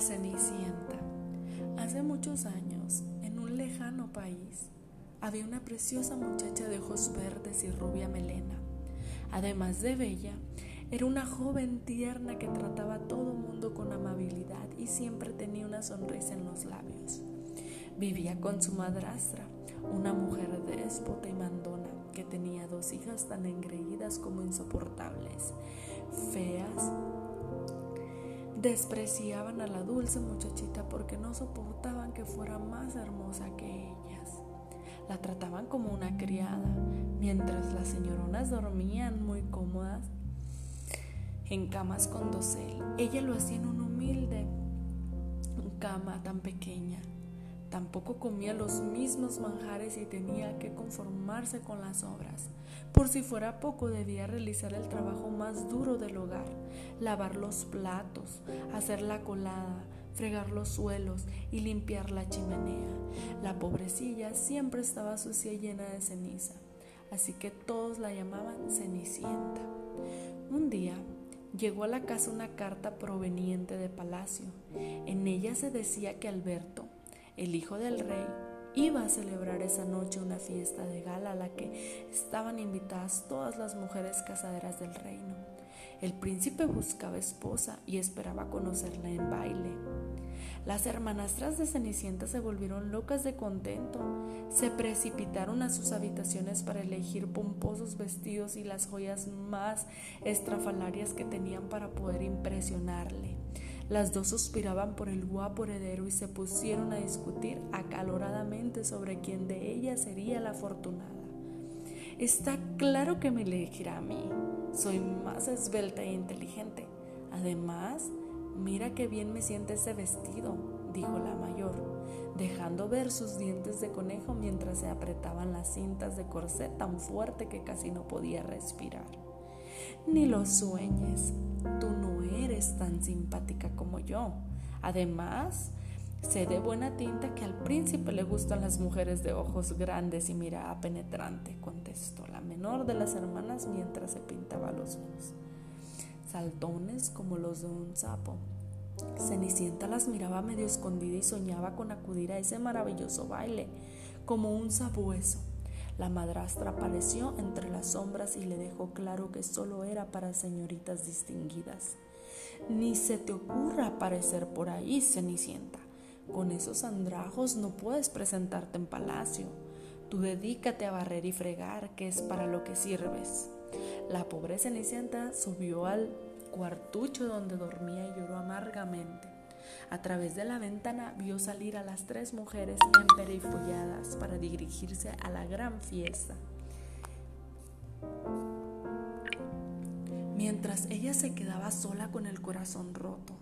Cenicienta. Hace muchos años, en un lejano país, había una preciosa muchacha de ojos verdes y rubia melena. Además de bella, era una joven tierna que trataba a todo mundo con amabilidad y siempre tenía una sonrisa en los labios. Vivía con su madrastra, una mujer déspota y mandona que tenía dos hijas tan engreídas como insoportables, feas despreciaban a la dulce muchachita porque no soportaban que fuera más hermosa que ellas. La trataban como una criada, mientras las señoronas dormían muy cómodas en camas con dosel. Ella lo hacía en una humilde cama tan pequeña Tampoco comía los mismos manjares y tenía que conformarse con las obras. Por si fuera poco, debía realizar el trabajo más duro del hogar, lavar los platos, hacer la colada, fregar los suelos y limpiar la chimenea. La pobrecilla siempre estaba sucia y llena de ceniza, así que todos la llamaban Cenicienta. Un día, llegó a la casa una carta proveniente de palacio. En ella se decía que Alberto, el hijo del rey, iba a celebrar esa noche una fiesta de gala a la que estaban invitadas todas las mujeres casaderas del reino. El príncipe buscaba esposa y esperaba conocerla en baile. Las hermanastras de Cenicienta se volvieron locas de contento. Se precipitaron a sus habitaciones para elegir pomposos vestidos y las joyas más estrafalarias que tenían para poder impresionarle. Las dos suspiraban por el guapo heredero y se pusieron a discutir acaloradamente sobre quién de ellas sería la afortunada. Está claro que me elegirá a mí. Soy más esbelta e inteligente. Además, mira qué bien me siente ese vestido, dijo la mayor, dejando ver sus dientes de conejo mientras se apretaban las cintas de corset tan fuerte que casi no podía respirar. Ni lo sueñes, tú no eres tan simpática como yo. Además, sé de buena tinta que al príncipe le gustan las mujeres de ojos grandes y mirada penetrante, contestó la menor de las hermanas mientras se pintaba los ojos. Saltones como los de un sapo. Cenicienta las miraba medio escondida y soñaba con acudir a ese maravilloso baile, como un sabueso. La madrastra apareció entre las sombras y le dejó claro que solo era para señoritas distinguidas. Ni se te ocurra aparecer por ahí, Cenicienta. Con esos andrajos no puedes presentarte en palacio. Tú dedícate a barrer y fregar, que es para lo que sirves. La pobre Cenicienta subió al cuartucho donde dormía y lloró amargamente. A través de la ventana vio salir a las tres mujeres emperifolladas para dirigirse a la gran fiesta. Mientras ella se quedaba sola con el corazón roto.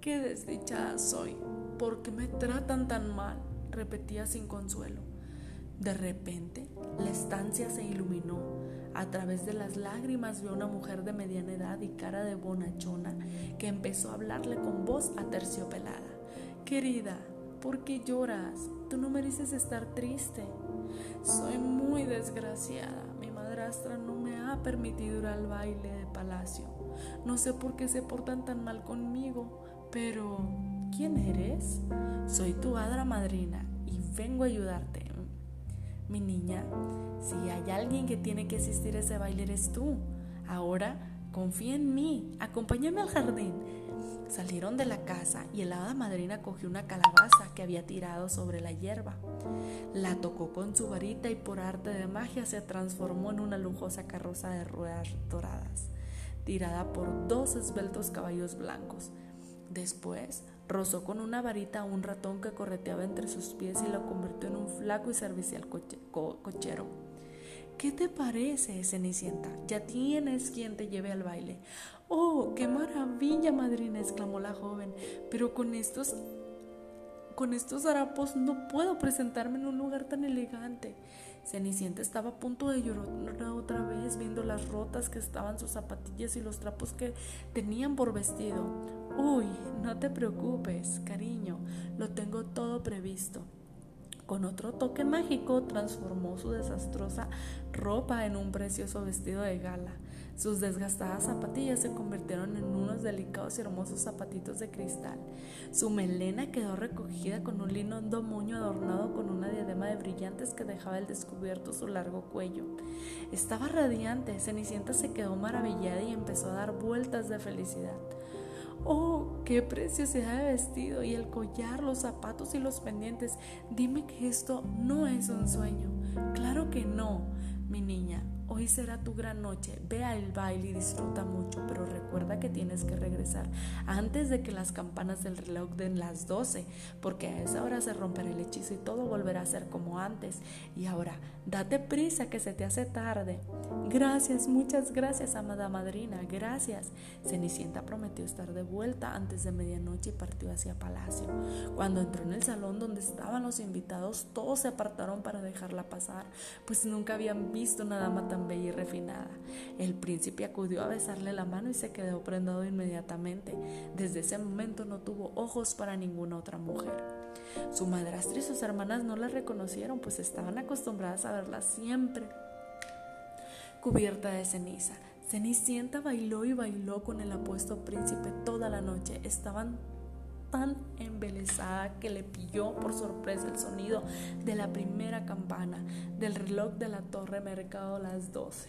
¡Qué desdichada soy! ¿Por qué me tratan tan mal? repetía sin consuelo. De repente, la estancia se iluminó. A través de las lágrimas vio una mujer de mediana edad y cara de bonachona que empezó a hablarle con voz aterciopelada. Querida, ¿por qué lloras? Tú no mereces estar triste. Soy muy desgraciada. Mi madrastra no ha permitido ir al baile de palacio. No sé por qué se portan tan mal conmigo, pero ¿quién eres? Soy tu hadra madrina y vengo a ayudarte. Mi niña, si hay alguien que tiene que asistir a ese baile eres tú. Ahora confía en mí, acompáñame al jardín. Salieron de la casa y el hada madrina cogió una calabaza que había tirado sobre la hierba. La tocó con su varita y por arte de magia se transformó en una lujosa carroza de ruedas doradas, tirada por dos esbeltos caballos blancos. Después rozó con una varita a un ratón que correteaba entre sus pies y lo convirtió en un flaco y servicial cochero. ¿Qué te parece, Cenicienta? Ya tienes quien te lleve al baile. ¡Oh, qué maravilla, madrina! exclamó la joven. Pero con estos con estos harapos no puedo presentarme en un lugar tan elegante. Cenicienta estaba a punto de llorar otra vez viendo las rotas que estaban sus zapatillas y los trapos que tenían por vestido. Uy, no te preocupes, cariño, lo tengo todo previsto. Con otro toque mágico transformó su desastrosa ropa en un precioso vestido de gala. Sus desgastadas zapatillas se convirtieron en unos delicados y hermosos zapatitos de cristal. Su melena quedó recogida con un lindo moño adornado con una diadema de brillantes que dejaba al descubierto su largo cuello. Estaba radiante, Cenicienta se quedó maravillada y empezó a dar vueltas de felicidad. Oh, qué preciosidad de vestido y el collar, los zapatos y los pendientes. Dime que esto no es un sueño. Claro que no, mi niña. Hoy será tu gran noche, ve al baile y disfruta mucho, pero recuerda que tienes que regresar antes de que las campanas del reloj den las 12, porque a esa hora se romperá el hechizo y todo volverá a ser como antes. Y ahora, date prisa que se te hace tarde. Gracias, muchas gracias, amada madrina, gracias. Cenicienta prometió estar de vuelta antes de medianoche y partió hacia palacio. Cuando entró en el salón donde estaban los invitados, todos se apartaron para dejarla pasar, pues nunca habían visto nada más bella y refinada. El príncipe acudió a besarle la mano y se quedó prendado inmediatamente. Desde ese momento no tuvo ojos para ninguna otra mujer. Su madrastra y sus hermanas no la reconocieron, pues estaban acostumbradas a verla siempre cubierta de ceniza. Cenicienta bailó y bailó con el apuesto príncipe toda la noche. Estaban tan embelesada que le pilló por sorpresa el sonido de la primera campana del reloj de la torre mercado las doce.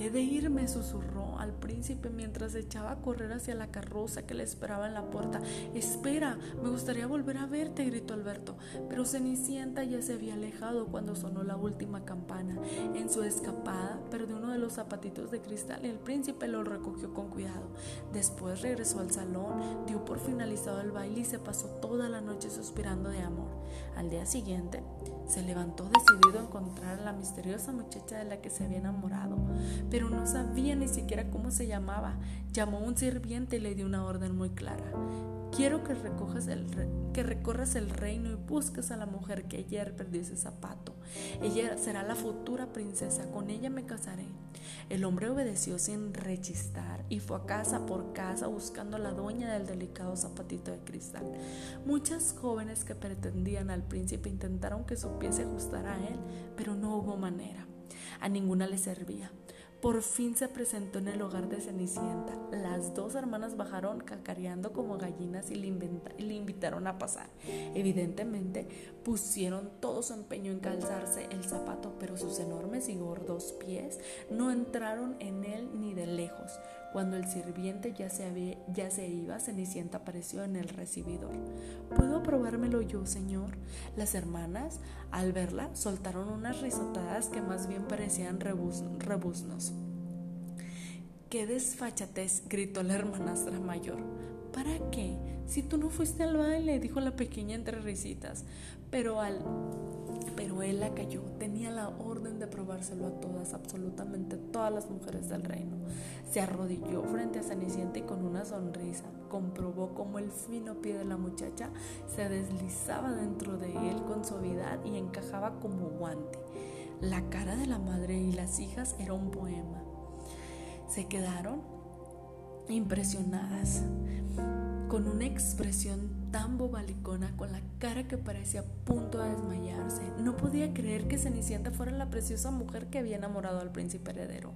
He de irme, susurró al príncipe mientras echaba a correr hacia la carroza que le esperaba en la puerta. Espera, me gustaría volver a verte, gritó Alberto. Pero Cenicienta ya se había alejado cuando sonó la última campana. En su escapada perdió uno de los zapatitos de cristal y el príncipe lo recogió con cuidado. Después regresó al salón, dio por finalizado el baile y se pasó toda la noche suspirando de amor. Al día siguiente, se levantó decidido a encontrar a la misteriosa muchacha de la que se había enamorado, pero no sabía ni siquiera cómo se llamaba. Llamó a un sirviente y le dio una orden muy clara. Quiero que, recojas el que recorras el reino y busques a la mujer que ayer perdió ese zapato. Ella será la futura princesa, con ella me casaré. El hombre obedeció sin rechistar y fue a casa por casa buscando a la dueña del delicado zapatito de cristal. Muchas jóvenes que pretendían al príncipe intentaron que supiese ajustar a él, pero no hubo manera. A ninguna le servía. Por fin se presentó en el hogar de Cenicienta. Las dos hermanas bajaron cacareando como gallinas y le, a pasar. Evidentemente pusieron todo su empeño en calzarse el zapato, pero sus enormes y gordos pies no entraron en él ni de lejos. Cuando el sirviente ya se, ya se iba, Cenicienta apareció en el recibidor. ¿Puedo probármelo yo, señor? Las hermanas, al verla, soltaron unas risotadas que más bien parecían rebuznos. ¡Qué desfachatez! gritó la hermanastra mayor. ¿Para qué? Si tú no fuiste al baile, dijo la pequeña entre risitas. Pero al pero él la cayó. Tenía la orden de probárselo a todas, absolutamente todas las mujeres del reino. Se arrodilló frente a Cenicienta y con una sonrisa comprobó cómo el fino pie de la muchacha se deslizaba dentro de él con suavidad y encajaba como guante. La cara de la madre y las hijas era un poema. Se quedaron impresionadas con una expresión tan bobalicona, con la cara que parecía a punto de desmayarse. No podía creer que Cenicienta fuera la preciosa mujer que había enamorado al príncipe heredero.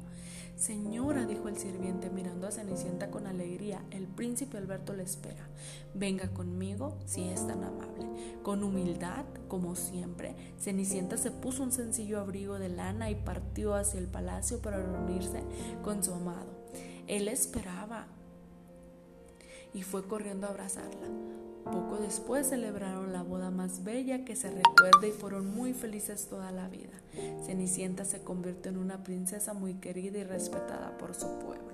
Señora, dijo el sirviente mirando a Cenicienta con alegría, el príncipe Alberto le espera. Venga conmigo si es tan amable. Con humildad, como siempre, Cenicienta se puso un sencillo abrigo de lana y partió hacia el palacio para reunirse con su amado. Él esperaba y fue corriendo a abrazarla. Poco después celebraron la boda más bella que se recuerda y fueron muy felices toda la vida. Cenicienta se convirtió en una princesa muy querida y respetada por su pueblo.